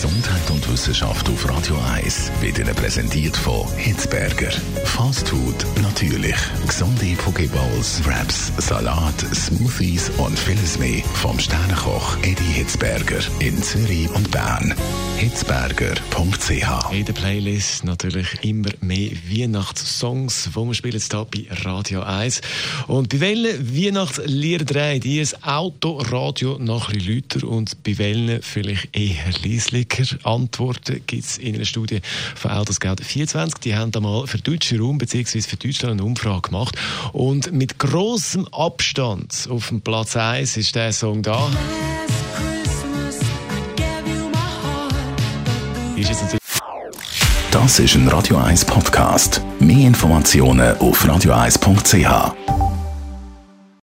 Gesundheit und Wissenschaft auf Radio 1 wird Ihnen präsentiert von Hitzberger. Fast Food natürlich. Gesunde Pokeballs, Wraps, Salat, Smoothies und vieles mehr vom Sternenkoch Eddie Hitzberger in Zürich und Bern. Hitzberger.ch In der Playlist natürlich immer mehr Weihnachtssongs, die wir spielen jetzt hier bei Radio 1. Und bei welchen Weihnachtslieder ihr das Autoradio noch ein bisschen lauter und bei welchen vielleicht eher leislicher? Antworten gibt es in einer Studie von Altersgeld 24. Die haben da mal für den deutschen Raum bzw. für Deutschland eine Umfrage gemacht. Und mit großem Abstand auf dem Platz 1 ist der Song da. Ist jetzt natürlich Das ist ein Radio 1 Podcast. Mehr Informationen auf radio1.ch.